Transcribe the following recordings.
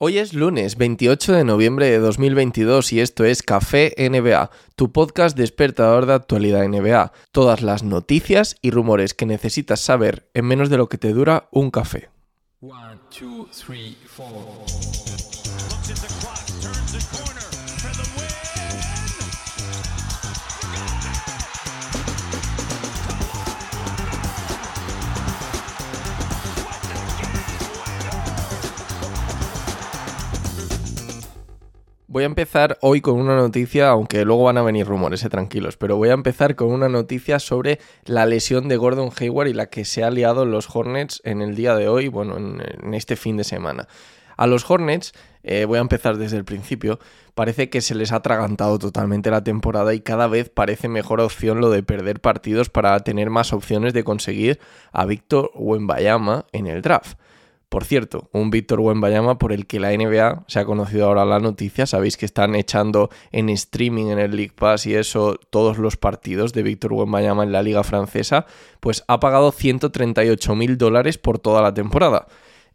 Hoy es lunes 28 de noviembre de 2022 y esto es Café NBA, tu podcast despertador de actualidad NBA. Todas las noticias y rumores que necesitas saber en menos de lo que te dura un café. Voy a empezar hoy con una noticia, aunque luego van a venir rumores, eh, tranquilos, pero voy a empezar con una noticia sobre la lesión de Gordon Hayward y la que se ha liado los Hornets en el día de hoy, bueno, en, este fin de semana. A los Hornets, eh, voy a empezar desde el principio, parece que se les ha atragantado totalmente la temporada y cada vez parece mejor opción lo de perder partidos para tener más opciones de conseguir a Víctor Wembayama en el draft. Por cierto, un Víctor Wembayama por el que la NBA se ha conocido ahora la noticia. Sabéis que están echando en streaming en el League Pass y eso todos los partidos de Víctor Wembayama en la Liga Francesa. Pues ha pagado 138 mil dólares por toda la temporada.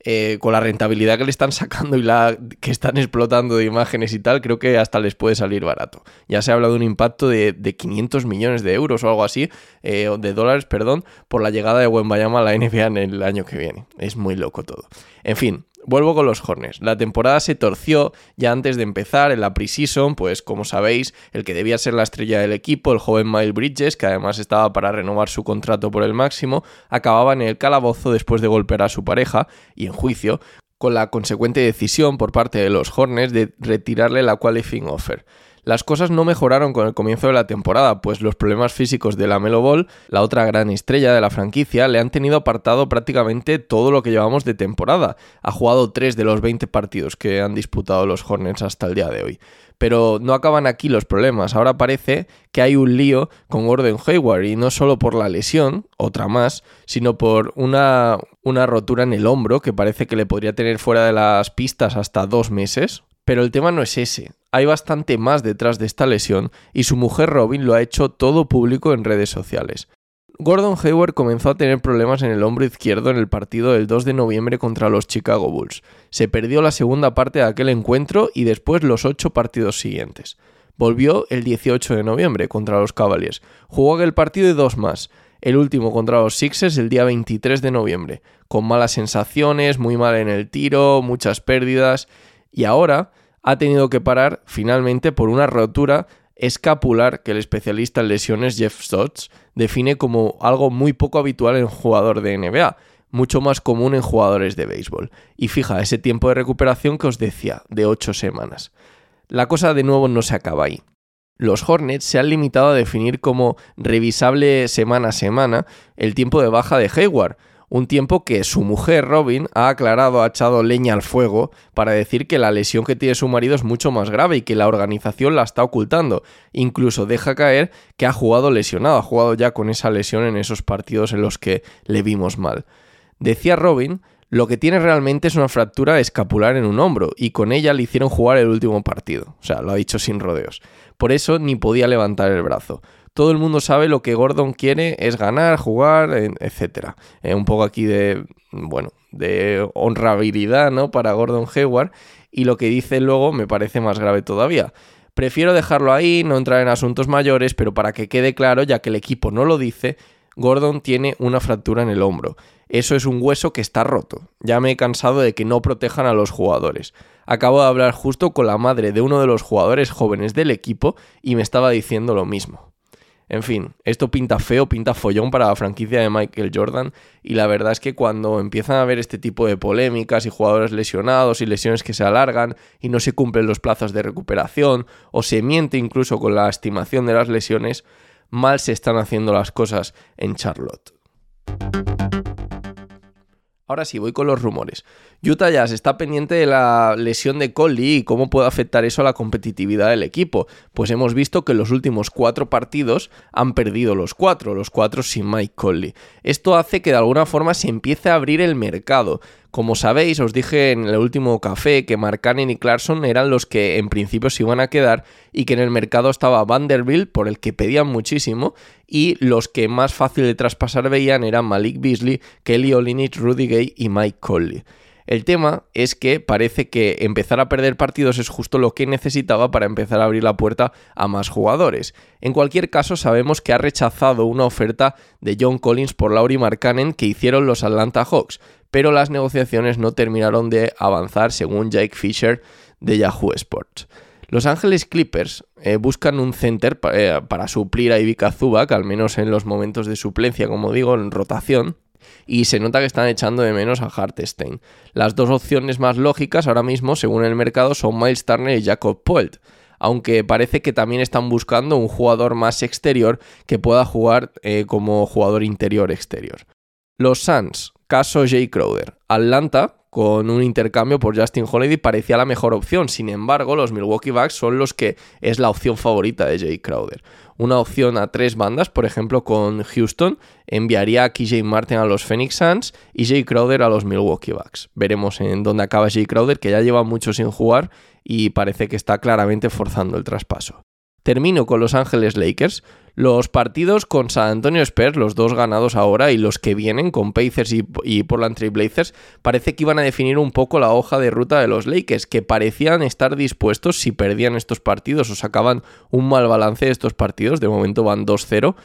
Eh, con la rentabilidad que le están sacando y la que están explotando de imágenes y tal, creo que hasta les puede salir barato. Ya se ha hablado de un impacto de, 500 millones de euros o algo así, eh, de dólares, perdón, por la llegada de Wembayama a la NBA en el año que viene. Es muy loco todo. En fin, Vuelvo con los Hornets. La temporada se torció ya antes de empezar en la preseason, pues como sabéis, el que debía ser la estrella del equipo, el joven Miles Bridges, que además estaba para renovar su contrato por el máximo, acababa en el calabozo después de golpear a su pareja y en juicio, con la consecuente decisión por parte de los Hornets de retirarle la qualifying offer. Las cosas no mejoraron con el comienzo de la temporada, pues los problemas físicos de la Melo Ball, la otra gran estrella de la franquicia, le han tenido apartado prácticamente todo lo que llevamos de temporada. Ha jugado 3 de los 20 partidos que han disputado los Hornets hasta el día de hoy. Pero no acaban aquí los problemas. Ahora parece que hay un lío con Gordon Hayward y no solo por la lesión, otra más, sino por una, una rotura en el hombro que parece que le podría tener fuera de las pistas hasta dos meses. Pero el tema no es ese. Hay bastante más detrás de esta lesión y su mujer Robin lo ha hecho todo público en redes sociales. Gordon Hayward comenzó a tener problemas en el hombro izquierdo en el partido del 2 de noviembre contra los Chicago Bulls. Se perdió la segunda parte de aquel encuentro y después los ocho partidos siguientes. Volvió el 18 de noviembre contra los Cavaliers. Jugó aquel partido y dos más. El último contra los Sixers el día 23 de noviembre, con malas sensaciones, muy mal en el tiro, muchas pérdidas y ahora ha tenido que parar finalmente por una rotura escapular que el especialista en lesiones Jeff Stotts define como algo muy poco habitual en jugador de NBA, mucho más común en jugadores de béisbol. Y fija, ese tiempo de recuperación que os decía, de 8 semanas. La cosa de nuevo no se acaba ahí. Los Hornets se han limitado a definir como revisable semana a semana el tiempo de baja de Hayward, un tiempo que su mujer Robin ha aclarado, ha echado leña al fuego para decir que la lesión que tiene su marido es mucho más grave y que la organización la está ocultando. Incluso deja caer que ha jugado lesionado, ha jugado ya con esa lesión en esos partidos en los que le vimos mal. Decía Robin lo que tiene realmente es una fractura escapular en un hombro y con ella le hicieron jugar el último partido. O sea, lo ha dicho sin rodeos. Por eso ni podía levantar el brazo todo el mundo sabe lo que Gordon quiere es ganar, jugar, etc. Eh, un poco aquí de, bueno, de honrabilidad, ¿no? Para Gordon Hayward. Y lo que dice luego me parece más grave todavía. Prefiero dejarlo ahí, no entrar en asuntos mayores, pero para que quede claro, ya que el equipo no lo dice, Gordon tiene una fractura en el hombro. Eso es un hueso que está roto. Ya me he cansado de que no protejan a los jugadores. Acabo de hablar justo con la madre de uno de los jugadores jóvenes del equipo y me estaba diciendo lo mismo. En fin, esto pinta feo, pinta follón para la franquicia de Michael Jordan y la verdad es que cuando empiezan a haber este tipo de polémicas y jugadores lesionados y lesiones que se alargan y no se cumplen los plazos de recuperación o se miente incluso con la estimación de las lesiones, mal se están haciendo las cosas en Charlotte. Ahora sí, voy con los rumores. Utah Jazz está pendiente de la lesión de Conley y cómo puede afectar eso a la competitividad del equipo. Pues hemos visto que en los últimos cuatro partidos han perdido los cuatro, los cuatro sin Mike Conley. Esto hace que de alguna forma se empiece a abrir el mercado. Como sabéis, os dije en el último café que Mark Cannon y Clarkson eran los que en principio se iban a quedar y que en el mercado estaba Vanderbilt, por el que pedían muchísimo, y los que más fácil de traspasar veían eran Malik Beasley, Kelly Olynyk, Rudy Gay y Mike Conley. El tema es que parece que empezar a perder partidos es justo lo que necesitaba para empezar a abrir la puerta a más jugadores. En cualquier caso, sabemos que ha rechazado una oferta de John Collins por Laurie Markkanen que hicieron los Atlanta Hawks, pero las negociaciones no terminaron de avanzar según Jake Fisher de Yahoo Sports. Los Ángeles Clippers eh, buscan un center eh, para suplir a Ivica Zubac, al menos en los momentos de suplencia, como digo, en rotación, y se nota que están echando de menos a Hartstein. Las dos opciones más lógicas ahora mismo, según el mercado, son Miles Turner y Jacob Poelt, aunque parece que también están buscando un jugador más exterior que pueda jugar eh, como jugador interior-exterior. Los Suns, caso Jay Crowder. Atlanta, con un intercambio por Justin Holiday parecía la mejor opción. Sin embargo, los Milwaukee Bucks son los que es la opción favorita de Jay Crowder. Una opción a tres bandas, por ejemplo, con Houston, enviaría a KJ Martin a los Phoenix Suns y Jay Crowder a los Milwaukee Bucks. Veremos en dónde acaba Jay Crowder, que ya lleva mucho sin jugar y parece que está claramente forzando el traspaso. Termino con Los Ángeles Lakers. Los partidos con San Antonio Spurs, los dos ganados ahora, y los que vienen con Pacers y, Portland Trail Blazers, parece que iban a definir un poco la hoja de ruta de los Lakers, que parecían estar dispuestos si perdían estos partidos o sacaban un mal balance de estos partidos. De momento van 2-0.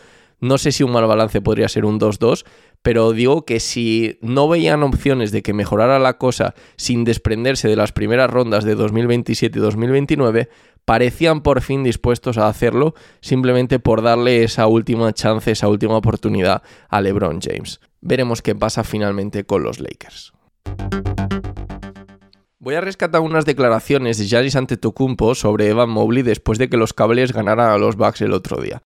No sé si un mal balance podría ser un 2-2, pero digo que si no veían opciones de que mejorara la cosa sin desprenderse de las primeras rondas de 2027 y 2029, parecían por fin dispuestos a hacerlo simplemente por darle esa última chance, esa última oportunidad a LeBron James. Veremos qué pasa finalmente con los Lakers. Voy a rescatar unas declaraciones de Giannis Antetokounmpo sobre Evan Mobley después de que los Cavaliers ganaran a los Bucks el otro día.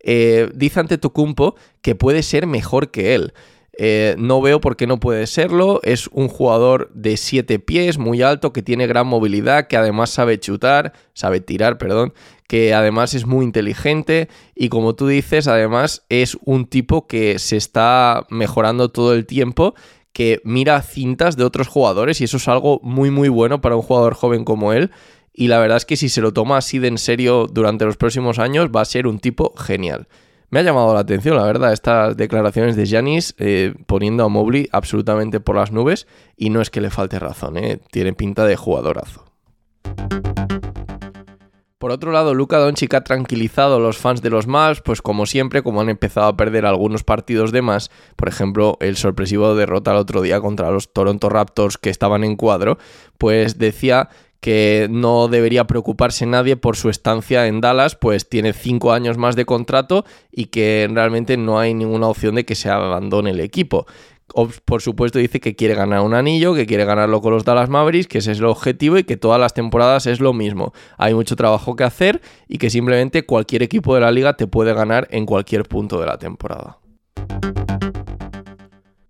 Eh, dice Antetokounmpo que puede ser mejor que él. Eh, no veo por qué no puede serlo. Es un jugador de 7 pies, muy alto, que tiene gran movilidad, que además sabe chutar, sabe tirar, perdón, que además es muy inteligente y como tú dices, además es un tipo que se está mejorando todo el tiempo que mira cintas de otros jugadores y eso es algo muy muy bueno para un jugador joven como él y la verdad es que si se lo toma así de en serio durante los próximos años va a ser un tipo genial. Me ha llamado la atención, la verdad, estas declaraciones de Janis eh, poniendo a Mobley absolutamente por las nubes y no es que le falte razón, eh, tiene pinta de jugadorazo. Por otro lado, Luka Doncic ha tranquilizado a los fans de los Mavs, pues como siempre, como han empezado a perder algunos partidos de más, por ejemplo, el sorpresivo derrota el otro día contra los Toronto Raptors que estaban en cuadro, pues decía que no debería preocuparse nadie por su estancia en Dallas, pues tiene cinco años más de contrato y que realmente no hay ninguna opción de que se abandone el equipo. Por supuesto dice que quiere ganar un anillo, que quiere ganarlo con los Dallas Mavericks, que ese es el objetivo y que todas las temporadas es lo mismo. Hay mucho trabajo que hacer y que simplemente cualquier equipo de la liga te puede ganar en cualquier punto de la temporada.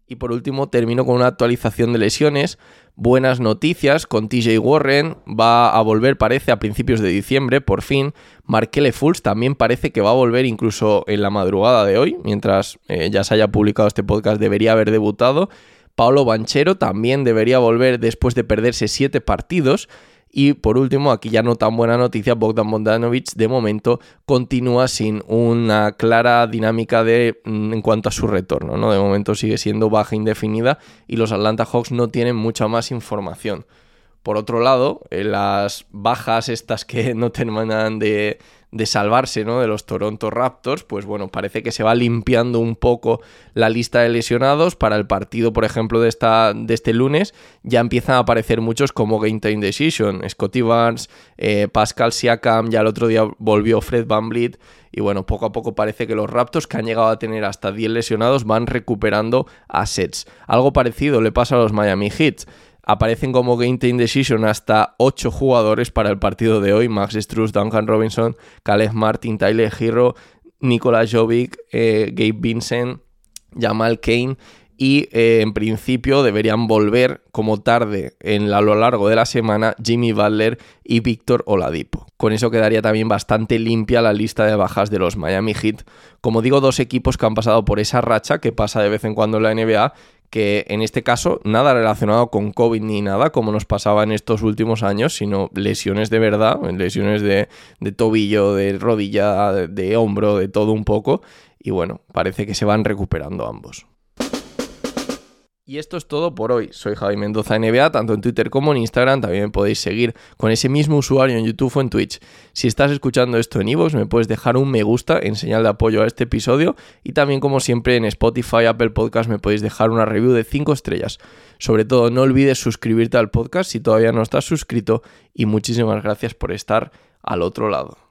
Y por último termino con una actualización de lesiones. Buenas noticias con TJ Warren, va a volver parece a principios de diciembre, por fin. Markele Fultz también parece que va a volver incluso en la madrugada de hoy, mientras eh, ya se haya publicado este podcast debería haber debutado. Paolo Banchero también debería volver después de perderse siete partidos. Y por último, aquí ya no tan buena noticia, Bogdan Bogdanovic de momento continúa sin una clara dinámica de, mm, en cuanto a su retorno. ¿no? De momento sigue siendo baja indefinida y los Atlanta Hawks no tienen mucha más información. Por otro lado, eh, las bajas estas que no terminan de, de salvarse ¿no? de los Toronto Raptors, pues bueno, parece que se va limpiando un poco la lista de lesionados. Para el partido, por ejemplo, de, esta, de este lunes, ya empiezan a aparecer muchos como Game Time Decision. Scotty Barnes, eh, Pascal Siakam, ya el otro día volvió Fred Van Vliet. Y bueno, poco a poco parece que los Raptors, que han llegado a tener hasta 10 lesionados, van recuperando assets. Algo parecido le pasa a los Miami Heat aparecen como Game Time Decision hasta 8 jugadores para el partido de hoy. Max Struz, Duncan Robinson, Caleb Martin, Tyler Hero, Nicolas Jovic, eh, Gabe Vincent, Jamal Kane y eh, en principio deberían volver como tarde en a lo largo de la semana Jimmy Butler y Víctor Oladipo. Con eso quedaría también bastante limpia la lista de bajas de los Miami Heat. Como digo, dos equipos que han pasado por esa racha que pasa de vez en cuando en la NBA que en este caso nada relacionado con COVID ni nada, como nos pasaba en estos últimos años, sino lesiones de verdad, lesiones de, tobillo, de rodilla, de, hombro, de todo un poco. Y bueno, parece que se van recuperando ambos. Y esto es todo por hoy. Soy Javi Mendoza NBA, tanto en Twitter como en Instagram. También me podéis seguir con ese mismo usuario en YouTube o en Twitch. Si estás escuchando esto en Ivox, me puedes dejar un me gusta en señal de apoyo a este episodio. Y también, como siempre, en Spotify, Apple Podcast, me podéis dejar una review de 5 estrellas. Sobre todo, no olvides suscribirte al podcast si todavía no estás suscrito. Y muchísimas gracias por estar al otro lado.